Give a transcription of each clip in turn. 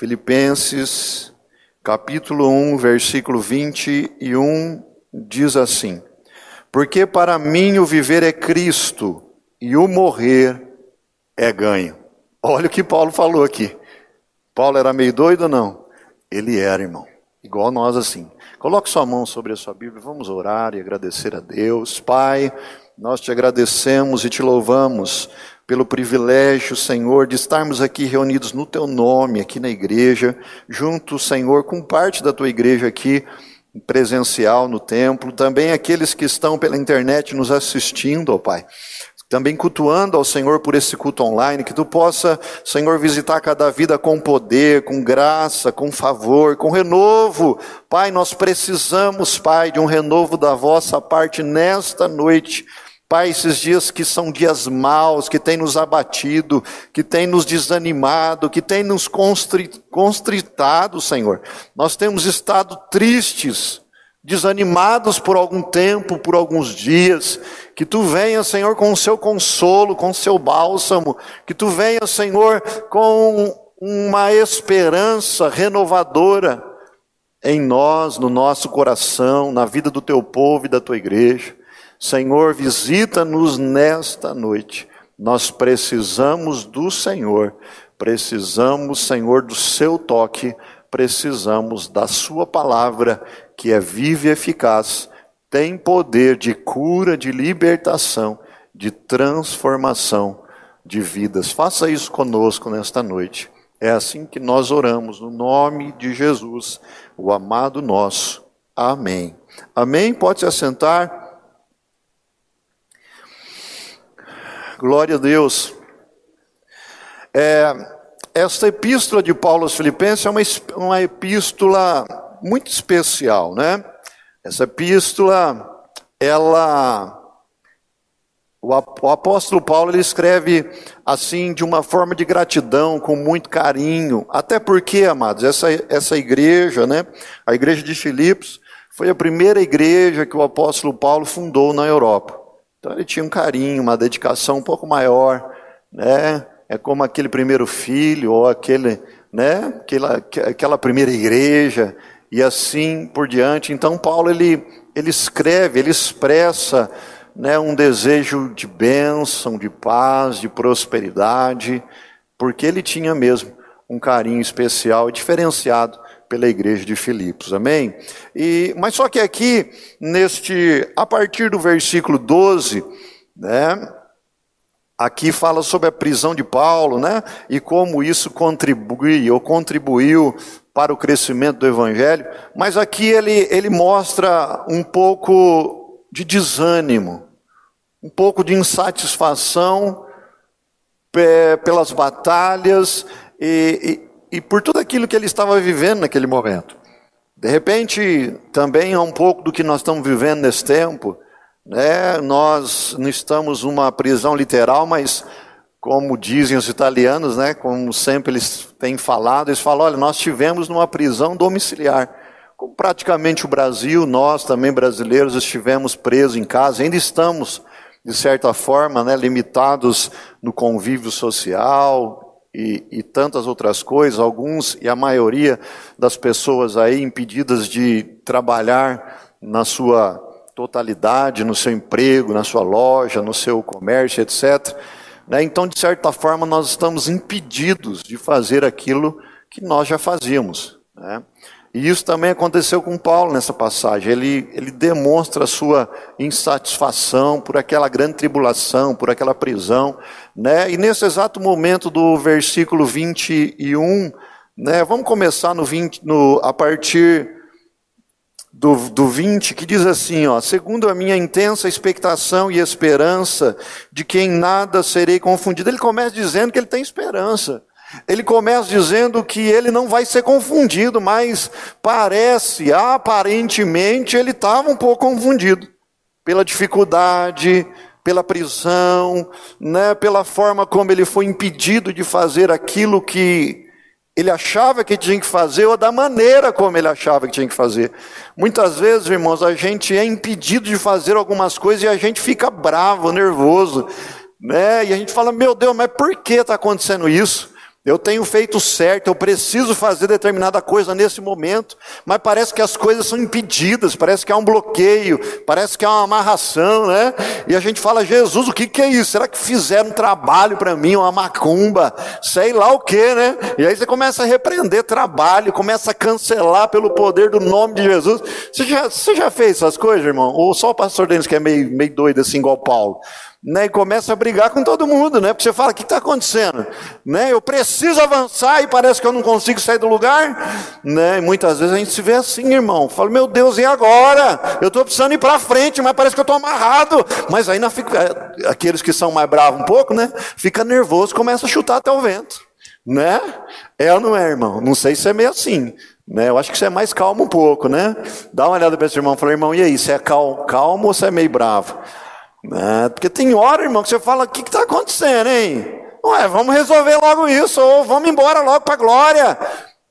Filipenses, capítulo 1, versículo 21, diz assim: Porque para mim o viver é Cristo e o morrer é ganho. Olha o que Paulo falou aqui. Paulo era meio doido ou não? Ele era, irmão. Igual nós assim. Coloque sua mão sobre a sua Bíblia, vamos orar e agradecer a Deus. Pai, nós te agradecemos e te louvamos pelo privilégio, Senhor, de estarmos aqui reunidos no teu nome, aqui na igreja, junto, Senhor, com parte da tua igreja aqui presencial no templo, também aqueles que estão pela internet nos assistindo, ó Pai também cultuando ao Senhor por esse culto online, que tu possa, Senhor, visitar cada vida com poder, com graça, com favor, com renovo. Pai, nós precisamos, Pai, de um renovo da vossa parte nesta noite. Pai, esses dias que são dias maus, que tem nos abatido, que tem nos desanimado, que tem nos constritado, Senhor. Nós temos estado tristes, desanimados por algum tempo, por alguns dias, que tu venha, Senhor, com o seu consolo, com o seu bálsamo, que tu venha, Senhor, com uma esperança renovadora em nós, no nosso coração, na vida do teu povo e da tua igreja. Senhor, visita-nos nesta noite. Nós precisamos do Senhor, precisamos, Senhor, do seu toque, precisamos da sua palavra que é viva e eficaz, tem poder de cura, de libertação, de transformação de vidas. Faça isso conosco nesta noite. É assim que nós oramos, no nome de Jesus, o amado nosso. Amém. Amém? Pode se assentar. Glória a Deus. É, esta epístola de Paulo aos Filipenses é uma, uma epístola muito especial, né? Essa epístola, ela o apóstolo Paulo ele escreve assim de uma forma de gratidão, com muito carinho, até porque, amados, essa, essa igreja, né, a igreja de Filipos, foi a primeira igreja que o apóstolo Paulo fundou na Europa. Então ele tinha um carinho, uma dedicação um pouco maior, né? É como aquele primeiro filho ou aquele, né? Aquela, aquela primeira igreja e assim por diante. Então Paulo ele, ele escreve, ele expressa né, um desejo de bênção, de paz, de prosperidade, porque ele tinha mesmo um carinho especial e diferenciado pela igreja de Filipos, amém? E, mas só que aqui, neste, a partir do versículo 12, né, aqui fala sobre a prisão de Paulo, né, e como isso contribui, ou contribuiu para o crescimento do Evangelho, mas aqui ele, ele mostra um pouco de desânimo, um pouco de insatisfação pelas batalhas e, e, por tudo aquilo que ele estava vivendo naquele momento. De repente, também é um pouco do que nós estamos vivendo nesse tempo. Né? Nós não estamos numa prisão literal, mas como dizem os italianos, né, como sempre eles têm falado, eles falam: olha, nós tivemos numa prisão domiciliar. Como praticamente o Brasil, nós também brasileiros estivemos presos em casa, ainda estamos, de certa forma, né, limitados no convívio social e, e tantas outras coisas. Alguns e a maioria das pessoas aí impedidas de trabalhar na sua totalidade, no seu emprego, na sua loja, no seu comércio, etc. Né? Então, de certa forma, nós estamos impedidos de fazer aquilo que nós já fazíamos. Né? E isso também aconteceu com Paulo nessa passagem. Ele, ele demonstra a sua insatisfação por aquela grande tribulação, por aquela prisão. Né? E nesse exato momento do versículo 21, né, vamos começar no 20, no, a partir do, do 20, que diz assim, ó, segundo a minha intensa expectação e esperança de que em nada serei confundido. Ele começa dizendo que ele tem esperança. Ele começa dizendo que ele não vai ser confundido, mas parece, aparentemente, ele estava um pouco confundido pela dificuldade, pela prisão, né, pela forma como ele foi impedido de fazer aquilo que ele achava que tinha que fazer ou da maneira como ele achava que tinha que fazer. Muitas vezes, irmãos, a gente é impedido de fazer algumas coisas e a gente fica bravo, nervoso, né? E a gente fala: "Meu Deus, mas por que está acontecendo isso?" Eu tenho feito certo, eu preciso fazer determinada coisa nesse momento, mas parece que as coisas são impedidas, parece que há um bloqueio, parece que há uma amarração, né? E a gente fala, Jesus, o que, que é isso? Será que fizeram um trabalho para mim, uma macumba, sei lá o que, né? E aí você começa a repreender trabalho, começa a cancelar pelo poder do nome de Jesus. Você já, você já fez essas coisas, irmão? Ou só o pastor Denis que é meio, meio doido assim, igual Paulo? Né, e começa a brigar com todo mundo, né? Porque você fala, o que está acontecendo? Né? Eu preciso avançar e parece que eu não consigo sair do lugar, né? E muitas vezes a gente se vê assim, irmão. Fala, meu Deus, e agora? Eu estou precisando ir para frente, mas parece que eu estou amarrado. Mas aí na, é, aqueles que são mais bravos um pouco, né? Fica nervoso, começa a chutar até o vento, né? É ou não é, irmão? Não sei se é meio assim. Né, eu acho que você é mais calmo um pouco, né? Dá uma olhada para esse irmão e fala, irmão, e aí, você é calmo, calmo ou você é meio bravo? Né? Porque tem hora, irmão, que você fala: o que está acontecendo, hein? Ué, vamos resolver logo isso, ou vamos embora logo para a glória.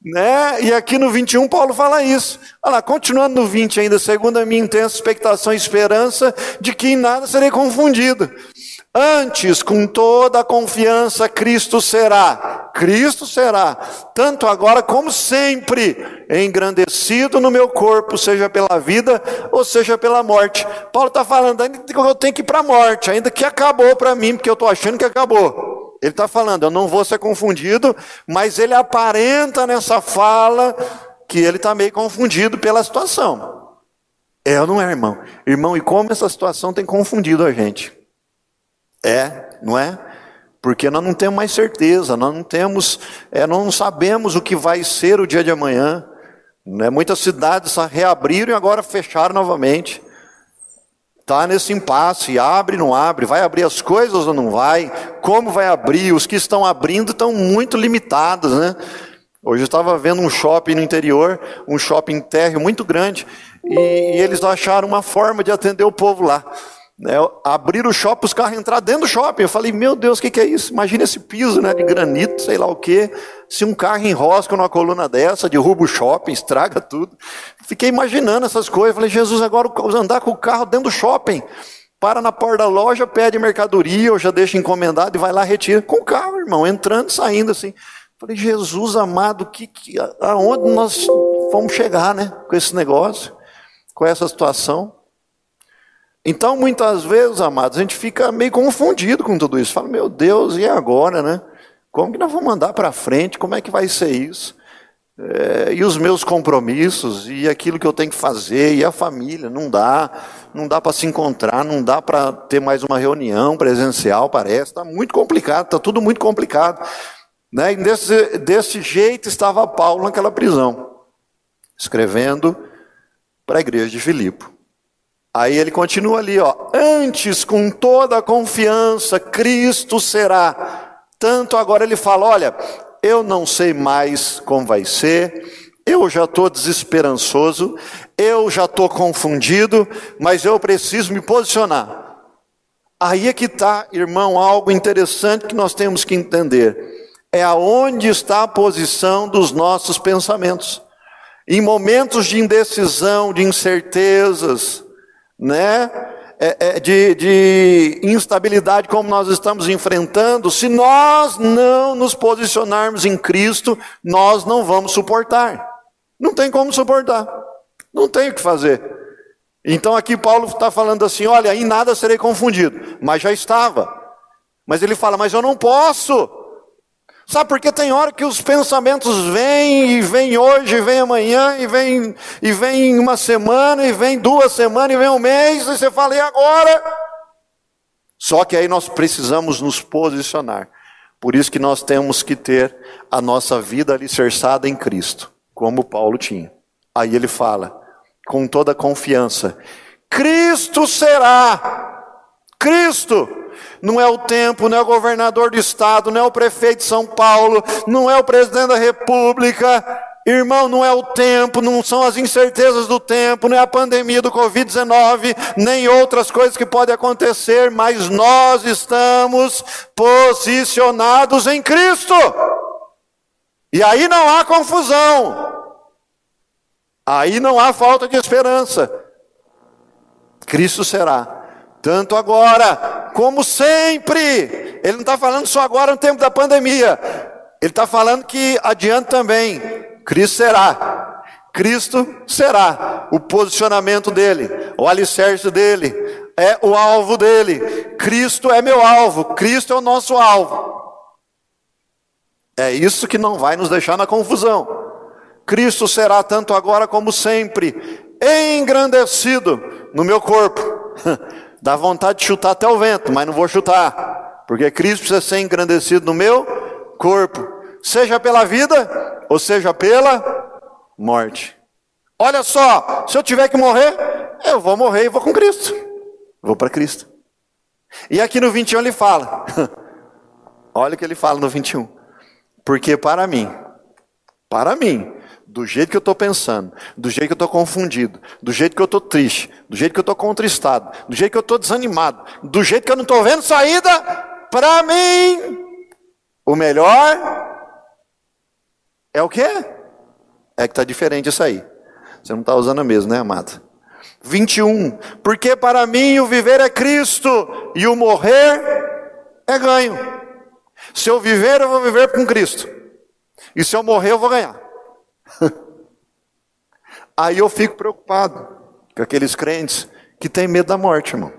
Né? E aqui no 21, Paulo fala isso. Olha lá, continuando no 20 ainda, segundo a minha intensa expectação e esperança de que em nada serei confundido. Antes, com toda a confiança, Cristo será, Cristo será, tanto agora como sempre, engrandecido no meu corpo, seja pela vida ou seja pela morte. Paulo está falando, ainda que eu tenho que ir para a morte, ainda que acabou para mim, porque eu estou achando que acabou. Ele está falando, eu não vou ser confundido, mas ele aparenta nessa fala que ele está meio confundido pela situação. É ou não é, irmão? Irmão, e como essa situação tem confundido a gente? É, não é? Porque nós não temos mais certeza, nós não temos, é, nós não sabemos o que vai ser o dia de amanhã. Né? Muitas cidades reabriram e agora fecharam novamente. Está nesse impasse, abre, não abre, vai abrir as coisas ou não vai, como vai abrir, os que estão abrindo estão muito limitados, né? Hoje eu estava vendo um shopping no interior, um shopping térreo muito grande, e, e eles acharam uma forma de atender o povo lá. Né, abrir o shopping, os carros entrar dentro do shopping. Eu falei, meu Deus, o que, que, é isso? Imagina esse piso né, de granito, sei lá o quê. Se um carro enrosca numa coluna dessa, derruba o shopping, estraga tudo. Fiquei imaginando essas coisas. Falei, Jesus, agora andar com o carro dentro do shopping. Para na porta da loja, pede mercadoria, ou já deixa encomendado e vai lá, retira. Com o carro, irmão, entrando saindo assim. Falei, Jesus amado, que, que, aonde nós vamos chegar, né? Com esse negócio, com essa situação. Então, muitas vezes, amados, a gente fica meio confundido com tudo isso. Fala, meu Deus, e agora, né? Como que nós vamos andar para frente? Como é que vai ser isso? É, e os meus compromissos, e aquilo que eu tenho que fazer, e a família, não dá, não dá para se encontrar, não dá para ter mais uma reunião presencial, parece, está muito complicado, está tudo muito complicado. Né? E desse, desse jeito estava Paulo naquela prisão, escrevendo para a igreja de Filipe. Aí ele continua ali, ó. Antes, com toda a confiança, Cristo será. Tanto agora ele fala: olha, eu não sei mais como vai ser, eu já estou desesperançoso, eu já estou confundido, mas eu preciso me posicionar. Aí é que está, irmão, algo interessante que nós temos que entender. É aonde está a posição dos nossos pensamentos. Em momentos de indecisão, de incertezas, né, é, é, de, de instabilidade como nós estamos enfrentando, se nós não nos posicionarmos em Cristo, nós não vamos suportar. Não tem como suportar. Não tem o que fazer. Então aqui Paulo está falando assim: olha, em nada serei confundido, mas já estava. Mas ele fala, mas eu não posso. Sabe porque tem hora que os pensamentos vêm e vêm hoje, e vêm amanhã, e vêm e vem uma semana, e vem duas semanas, e vem um mês, e você fala, e agora? Só que aí nós precisamos nos posicionar. Por isso que nós temos que ter a nossa vida alicerçada em Cristo, como Paulo tinha. Aí ele fala, com toda confiança: Cristo será, Cristo não é o tempo, não é o governador do estado, não é o prefeito de São Paulo, não é o presidente da república. Irmão, não é o tempo, não são as incertezas do tempo, não é a pandemia do Covid-19, nem outras coisas que podem acontecer, mas nós estamos posicionados em Cristo. E aí não há confusão, aí não há falta de esperança. Cristo será tanto agora como sempre. Ele não está falando só agora no tempo da pandemia. Ele está falando que adiante também, Cristo será. Cristo será o posicionamento dele, o alicerce dele, é o alvo dele. Cristo é meu alvo, Cristo é o nosso alvo. É isso que não vai nos deixar na confusão. Cristo será tanto agora como sempre engrandecido no meu corpo. Dá vontade de chutar até o vento, mas não vou chutar, porque Cristo precisa ser engrandecido no meu corpo, seja pela vida ou seja pela morte. Olha só, se eu tiver que morrer, eu vou morrer e vou com Cristo. Vou para Cristo. E aqui no 21 ele fala. Olha o que ele fala no 21. Porque para mim, para mim, do jeito que eu estou pensando, do jeito que eu estou confundido, do jeito que eu estou triste, do jeito que eu estou contristado, do jeito que eu estou desanimado, do jeito que eu não estou vendo saída, para mim, o melhor é o quê? É que está diferente isso aí. Você não está usando a mesma, né, amado? 21. Porque para mim o viver é Cristo e o morrer é ganho. Se eu viver, eu vou viver com Cristo. E se eu morrer, eu vou ganhar. Aí eu fico preocupado com aqueles crentes que têm medo da morte, irmão.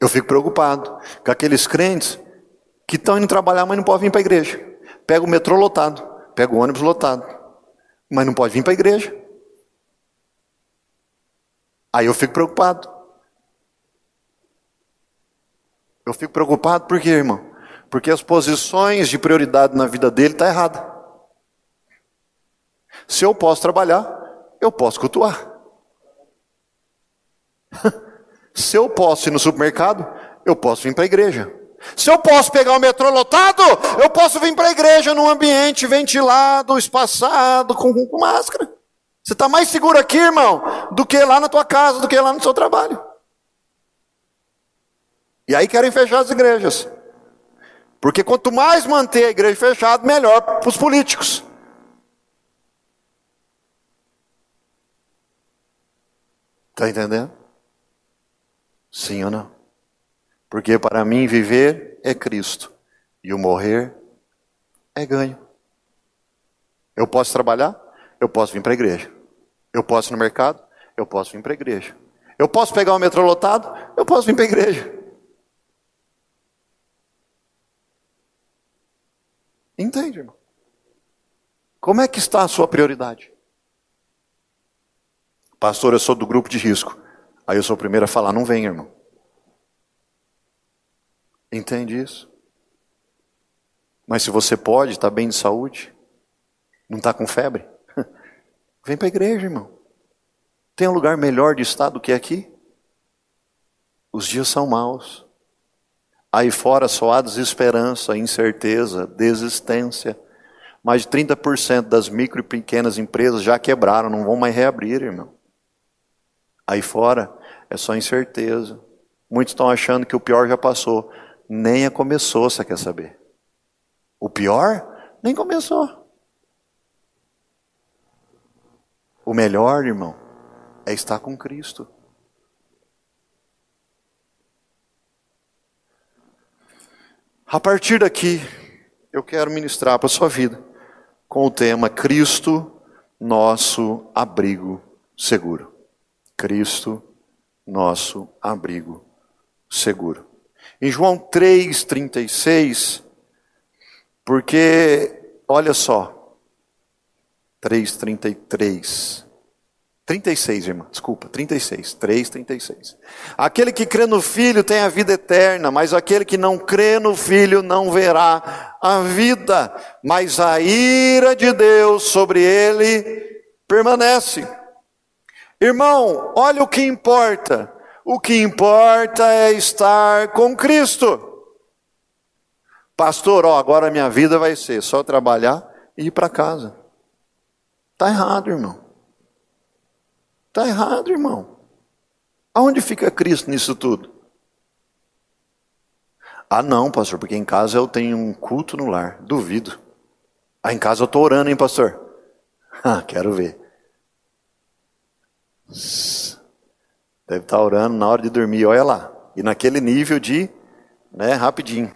Eu fico preocupado com aqueles crentes que estão indo trabalhar, mas não podem vir para a igreja. Pega o metrô lotado, pega o ônibus lotado, mas não pode vir para a igreja. Aí eu fico preocupado. Eu fico preocupado por quê, irmão? Porque as posições de prioridade na vida dele estão tá erradas. Se eu posso trabalhar, eu posso cultuar. Se eu posso ir no supermercado, eu posso vir para a igreja. Se eu posso pegar o metrô lotado, eu posso vir para a igreja num ambiente ventilado, espaçado, com, com máscara. Você está mais seguro aqui, irmão, do que lá na tua casa, do que lá no seu trabalho. E aí querem fechar as igrejas. Porque quanto mais manter a igreja fechada, melhor para os políticos. Está entendendo? Sim ou não? Porque para mim viver é Cristo e o morrer é ganho. Eu posso trabalhar, eu posso vir para a igreja. Eu posso ir no mercado, eu posso vir para a igreja. Eu posso pegar o metrô lotado, eu posso vir para a igreja. Entende, irmão? Como é que está a sua prioridade? Pastor, eu sou do grupo de risco. Aí eu sou o primeiro a falar, não vem, irmão. Entende isso? Mas se você pode, está bem de saúde, não está com febre, vem para a igreja, irmão. Tem um lugar melhor de estar do que aqui? Os dias são maus. Aí fora só há desesperança, incerteza, desistência. Mais de 30% das micro e pequenas empresas já quebraram, não vão mais reabrir, irmão. Aí fora é só incerteza. Muitos estão achando que o pior já passou. Nem começou, você quer saber? O pior nem começou. O melhor, irmão, é estar com Cristo. A partir daqui, eu quero ministrar para a sua vida com o tema Cristo, nosso abrigo seguro. Cristo, nosso abrigo seguro. Em João 3,36, porque, olha só, 3,33. 36, irmã, desculpa, 36, 3, 36. Aquele que crê no Filho tem a vida eterna, mas aquele que não crê no Filho não verá a vida, mas a ira de Deus sobre ele permanece. Irmão, olha o que importa. O que importa é estar com Cristo. Pastor, ó, agora minha vida vai ser só trabalhar e ir para casa. Está errado, irmão. Está errado, irmão. Aonde fica Cristo nisso tudo? Ah, não, pastor, porque em casa eu tenho um culto no lar. Duvido. Ah, em casa eu estou orando, hein, pastor? Ah, quero ver. Deve estar tá orando na hora de dormir, olha lá. E naquele nível de, né, rapidinho.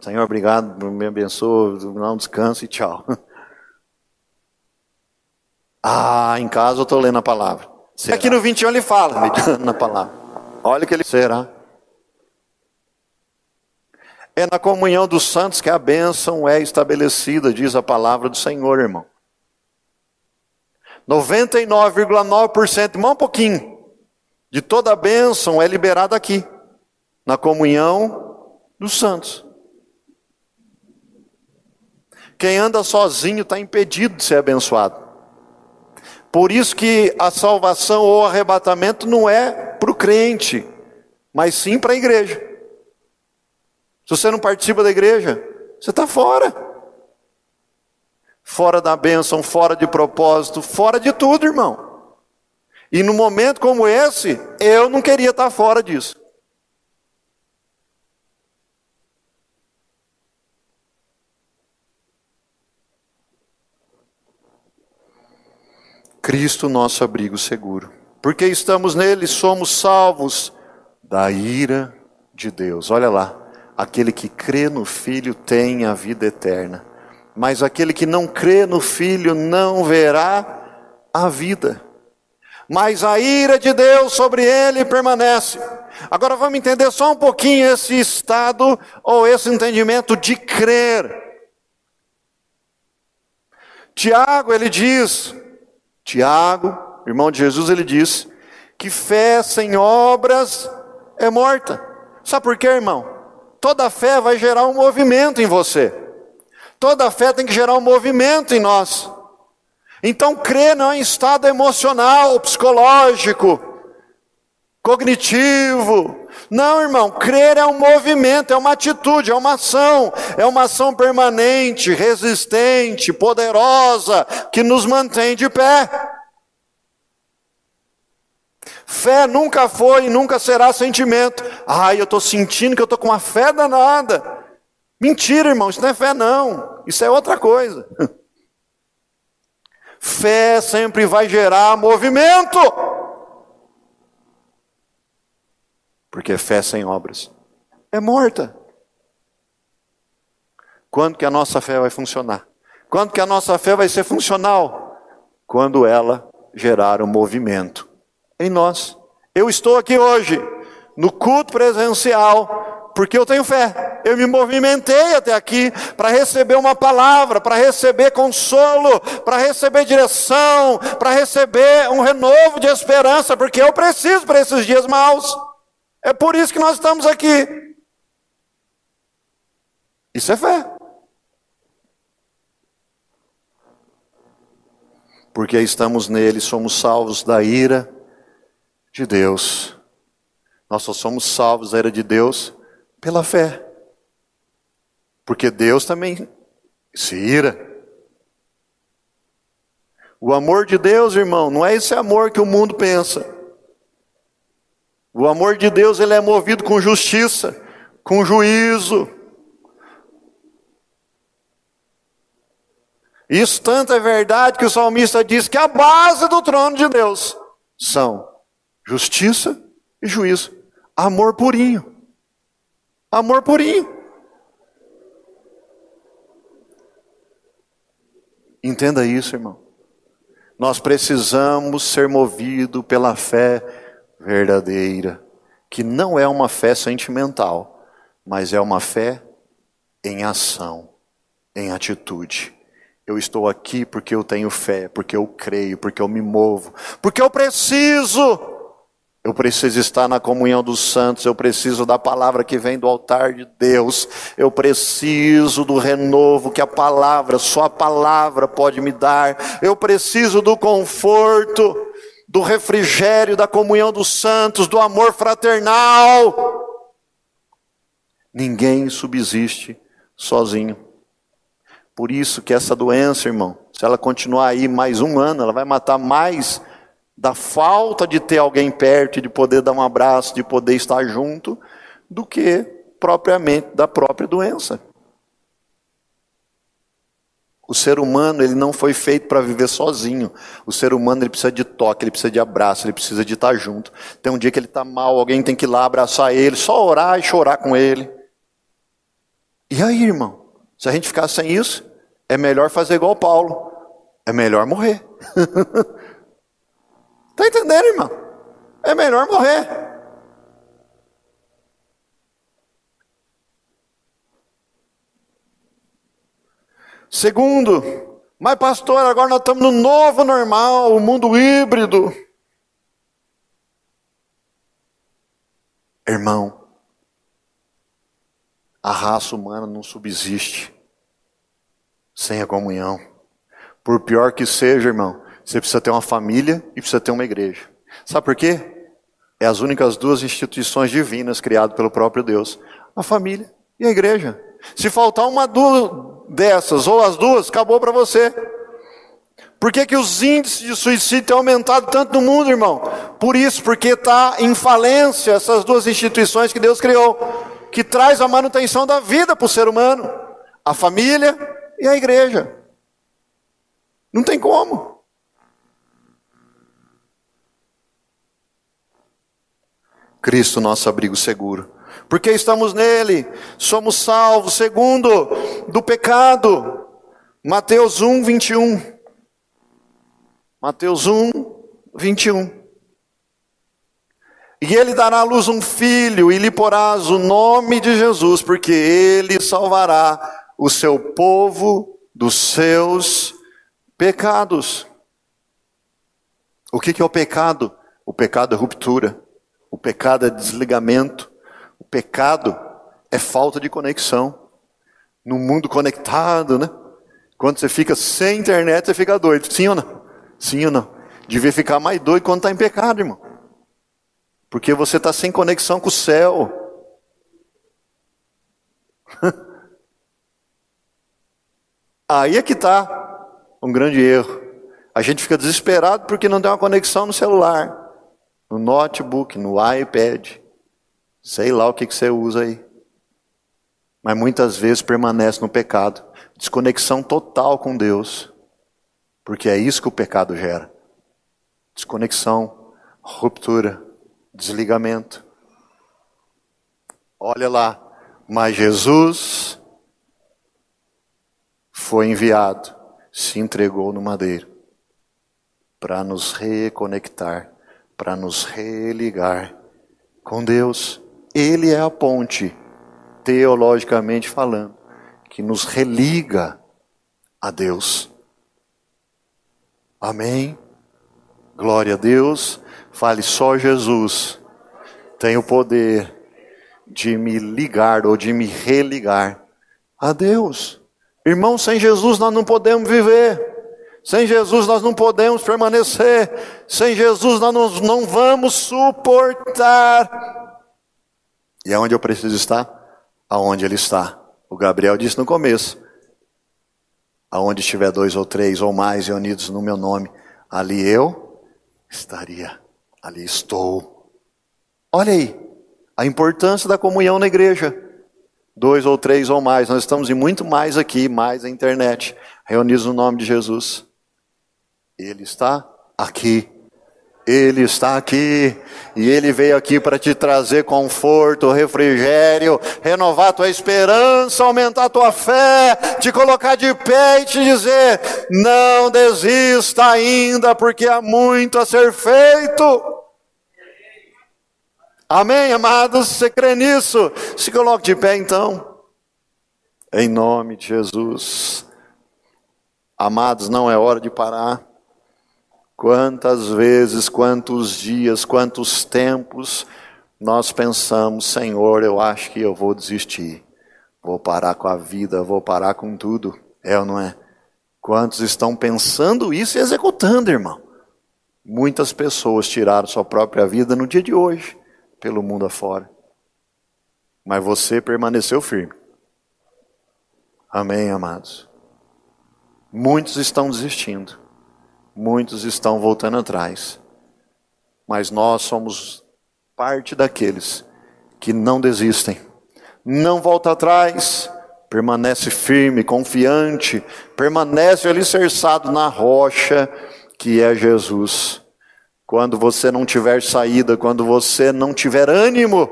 Senhor, obrigado, me abençoe, dá um descanso e tchau. Ah, em casa eu estou lendo a palavra. Será? Aqui no 21 ele fala, meditando na palavra. Olha o que ele será. É na comunhão dos santos que a bênção é estabelecida, diz a palavra do Senhor, irmão. 99,9%, mais um pouquinho, de toda a bênção é liberada aqui, na comunhão dos santos. Quem anda sozinho está impedido de ser abençoado. Por isso que a salvação ou arrebatamento não é para o crente, mas sim para a igreja. Se você não participa da igreja, você está fora. Fora da bênção, fora de propósito, fora de tudo, irmão. E num momento como esse, eu não queria estar fora disso. Cristo, nosso abrigo seguro. Porque estamos nele, somos salvos da ira de Deus. Olha lá, aquele que crê no Filho tem a vida eterna, mas aquele que não crê no Filho não verá a vida. Mas a ira de Deus sobre ele permanece. Agora vamos entender só um pouquinho esse estado ou esse entendimento de crer. Tiago, ele diz: Tiago, irmão de Jesus, ele diz que fé sem obras é morta. Sabe por quê, irmão? Toda fé vai gerar um movimento em você. Toda fé tem que gerar um movimento em nós. Então, crer não é estado emocional, psicológico, cognitivo. Não, irmão, crer é um movimento, é uma atitude, é uma ação, é uma ação permanente, resistente, poderosa, que nos mantém de pé. Fé nunca foi e nunca será sentimento. Ai, eu estou sentindo que eu estou com uma fé danada. Mentira, irmão, isso não é fé, não. Isso é outra coisa. Fé sempre vai gerar movimento. Porque fé sem obras é morta. Quando que a nossa fé vai funcionar? Quando que a nossa fé vai ser funcional? Quando ela gerar um movimento em nós. Eu estou aqui hoje, no culto presencial, porque eu tenho fé. Eu me movimentei até aqui para receber uma palavra, para receber consolo, para receber direção, para receber um renovo de esperança, porque eu preciso para esses dias maus. É por isso que nós estamos aqui. Isso é fé. Porque estamos nele, somos salvos da ira de Deus. Nós só somos salvos da ira de Deus pela fé. Porque Deus também se ira. O amor de Deus, irmão, não é esse amor que o mundo pensa. O amor de Deus ele é movido com justiça, com juízo. Isso tanto é verdade que o salmista diz que a base do trono de Deus são justiça e juízo. Amor purinho. Amor purinho. Entenda isso, irmão. Nós precisamos ser movidos pela fé verdadeira, que não é uma fé sentimental, mas é uma fé em ação, em atitude. Eu estou aqui porque eu tenho fé, porque eu creio, porque eu me movo, porque eu preciso. Eu preciso estar na comunhão dos santos, eu preciso da palavra que vem do altar de Deus, eu preciso do renovo que a palavra, só a palavra pode me dar, eu preciso do conforto do refrigério, da comunhão dos santos, do amor fraternal. Ninguém subsiste sozinho. Por isso que essa doença, irmão, se ela continuar aí mais um ano, ela vai matar mais da falta de ter alguém perto, de poder dar um abraço, de poder estar junto, do que propriamente da própria doença. O ser humano ele não foi feito para viver sozinho. O ser humano ele precisa de toque, ele precisa de abraço, ele precisa de estar junto. Tem um dia que ele está mal, alguém tem que ir lá abraçar ele, só orar e chorar com ele. E aí, irmão? Se a gente ficar sem isso, é melhor fazer igual Paulo. É melhor morrer. Está entendendo, irmão? É melhor morrer. Segundo, mas pastor, agora nós estamos no novo normal, o mundo híbrido. Irmão, a raça humana não subsiste sem a comunhão. Por pior que seja, irmão, você precisa ter uma família e precisa ter uma igreja. Sabe por quê? É as únicas duas instituições divinas criadas pelo próprio Deus: a família e a igreja. Se faltar uma duas dessas ou as duas, acabou para você. Por que, que os índices de suicídio têm aumentado tanto no mundo, irmão? Por isso, porque está em falência essas duas instituições que Deus criou, que traz a manutenção da vida para o ser humano, a família e a igreja. Não tem como. Cristo, nosso abrigo seguro. Porque estamos nele, somos salvos, segundo, do pecado. Mateus 1, 21. Mateus 1, 21. E ele dará à luz um filho, e lhe porás o nome de Jesus, porque ele salvará o seu povo dos seus pecados. O que é o pecado? O pecado é ruptura. O pecado é desligamento. Pecado é falta de conexão. No mundo conectado, né? Quando você fica sem internet, você fica doido. Sim ou não? Sim ou não? Devia ficar mais doido quando está em pecado, irmão. Porque você está sem conexão com o céu. Aí é que está um grande erro. A gente fica desesperado porque não tem uma conexão no celular no notebook, no iPad, sei lá o que, que você usa aí. Mas muitas vezes permanece no pecado, desconexão total com Deus, porque é isso que o pecado gera: desconexão, ruptura, desligamento. Olha lá, mas Jesus foi enviado, se entregou no madeiro para nos reconectar para nos religar com Deus. Ele é a ponte, teologicamente falando, que nos religa a Deus. Amém? Glória a Deus. Fale só Jesus tem o poder de me ligar ou de me religar a Deus. Irmão, sem Jesus nós não podemos viver. Sem Jesus nós não podemos permanecer. Sem Jesus nós não vamos suportar. E aonde eu preciso estar? Aonde Ele está. O Gabriel disse no começo: Aonde estiver dois ou três ou mais reunidos no meu nome, ali eu estaria. Ali estou. Olha aí, a importância da comunhão na igreja. Dois ou três ou mais, nós estamos em muito mais aqui, mais na internet, reunidos no nome de Jesus. Ele está aqui. Ele está aqui e ele veio aqui para te trazer conforto, refrigério, renovar tua esperança, aumentar tua fé, te colocar de pé e te dizer: não desista ainda, porque há muito a ser feito. Amém, amados? Você crê nisso? Se coloque de pé então, em nome de Jesus. Amados, não é hora de parar. Quantas vezes, quantos dias, quantos tempos nós pensamos, Senhor, eu acho que eu vou desistir, vou parar com a vida, vou parar com tudo. É ou não é? Quantos estão pensando isso e executando, irmão? Muitas pessoas tiraram sua própria vida no dia de hoje, pelo mundo afora. Mas você permaneceu firme. Amém, amados? Muitos estão desistindo. Muitos estão voltando atrás. Mas nós somos parte daqueles que não desistem. Não volta atrás, permanece firme, confiante, permanece alicerçado na rocha que é Jesus. Quando você não tiver saída, quando você não tiver ânimo,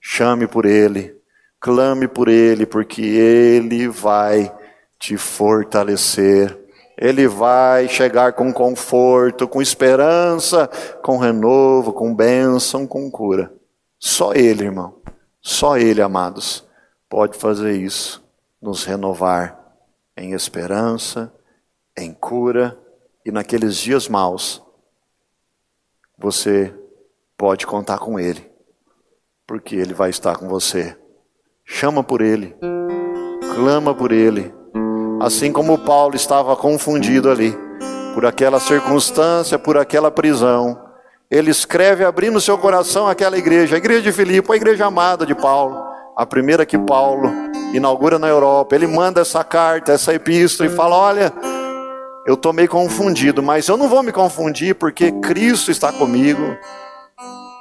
chame por Ele, Clame por Ele, porque Ele vai te fortalecer. Ele vai chegar com conforto, com esperança, com renovo, com bênção, com cura. Só Ele, irmão. Só Ele, amados, pode fazer isso, nos renovar em esperança, em cura e naqueles dias maus. Você pode contar com Ele, porque Ele vai estar com você chama por ele, clama por ele. Assim como Paulo estava confundido ali, por aquela circunstância, por aquela prisão, ele escreve abrindo seu coração àquela igreja, a igreja de Filipe, a igreja amada de Paulo, a primeira que Paulo inaugura na Europa. Ele manda essa carta, essa epístola e fala: Olha, eu estou meio confundido, mas eu não vou me confundir porque Cristo está comigo.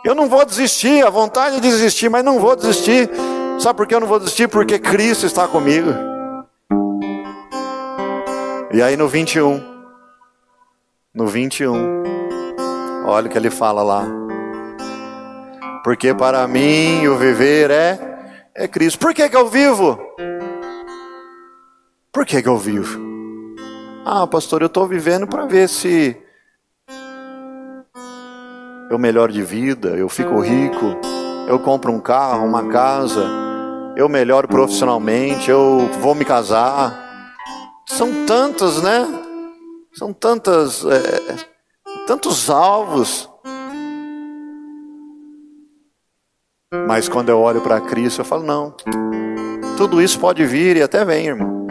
Eu não vou desistir, a vontade de desistir, mas não vou desistir Sabe por que eu não vou desistir? Porque Cristo está comigo. E aí no 21, no 21, olha o que ele fala lá. Porque para mim o viver é, é Cristo. Por que, que eu vivo? Por que, que eu vivo? Ah, pastor, eu estou vivendo para ver se eu melhoro de vida, eu fico rico, eu compro um carro, uma casa eu melhoro profissionalmente, eu vou me casar. São tantas, né? São tantas, é, tantos alvos. Mas quando eu olho para Cristo, eu falo: não, tudo isso pode vir e até vem, irmão.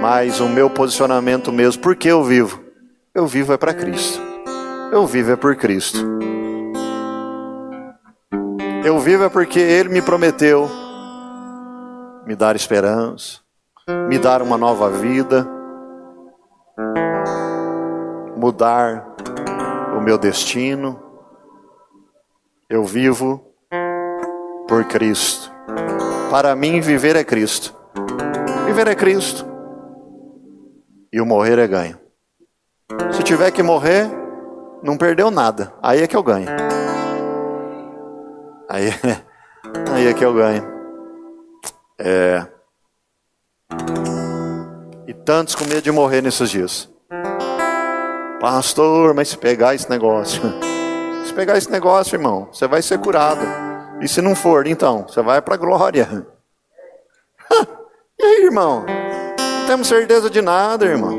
Mas o meu posicionamento mesmo, por que eu vivo? Eu vivo é para Cristo. Eu vivo é por Cristo. Eu vivo é porque Ele me prometeu me dar esperança, me dar uma nova vida, mudar o meu destino. Eu vivo por Cristo. Para mim, viver é Cristo. Viver é Cristo. E o morrer é ganho. Se tiver que morrer, não perdeu nada. Aí é que eu ganho. Aí, aí é que eu ganho. É... Tantos com medo de morrer nesses dias. Pastor, mas se pegar esse negócio, se pegar esse negócio, irmão, você vai ser curado. E se não for, então, você vai para a glória. e aí, irmão? Não temos certeza de nada, irmão.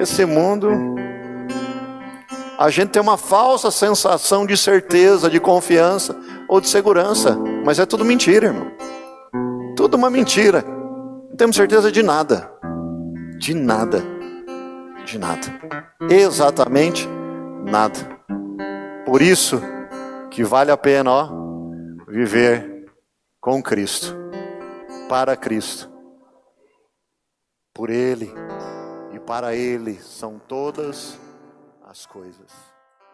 Esse mundo, a gente tem uma falsa sensação de certeza, de confiança ou de segurança, mas é tudo mentira, irmão. Tudo uma mentira. Não temos certeza de nada. De nada. De nada. Exatamente nada. Por isso que vale a pena, ó, viver com Cristo, para Cristo. Por Ele e para Ele são todas as coisas.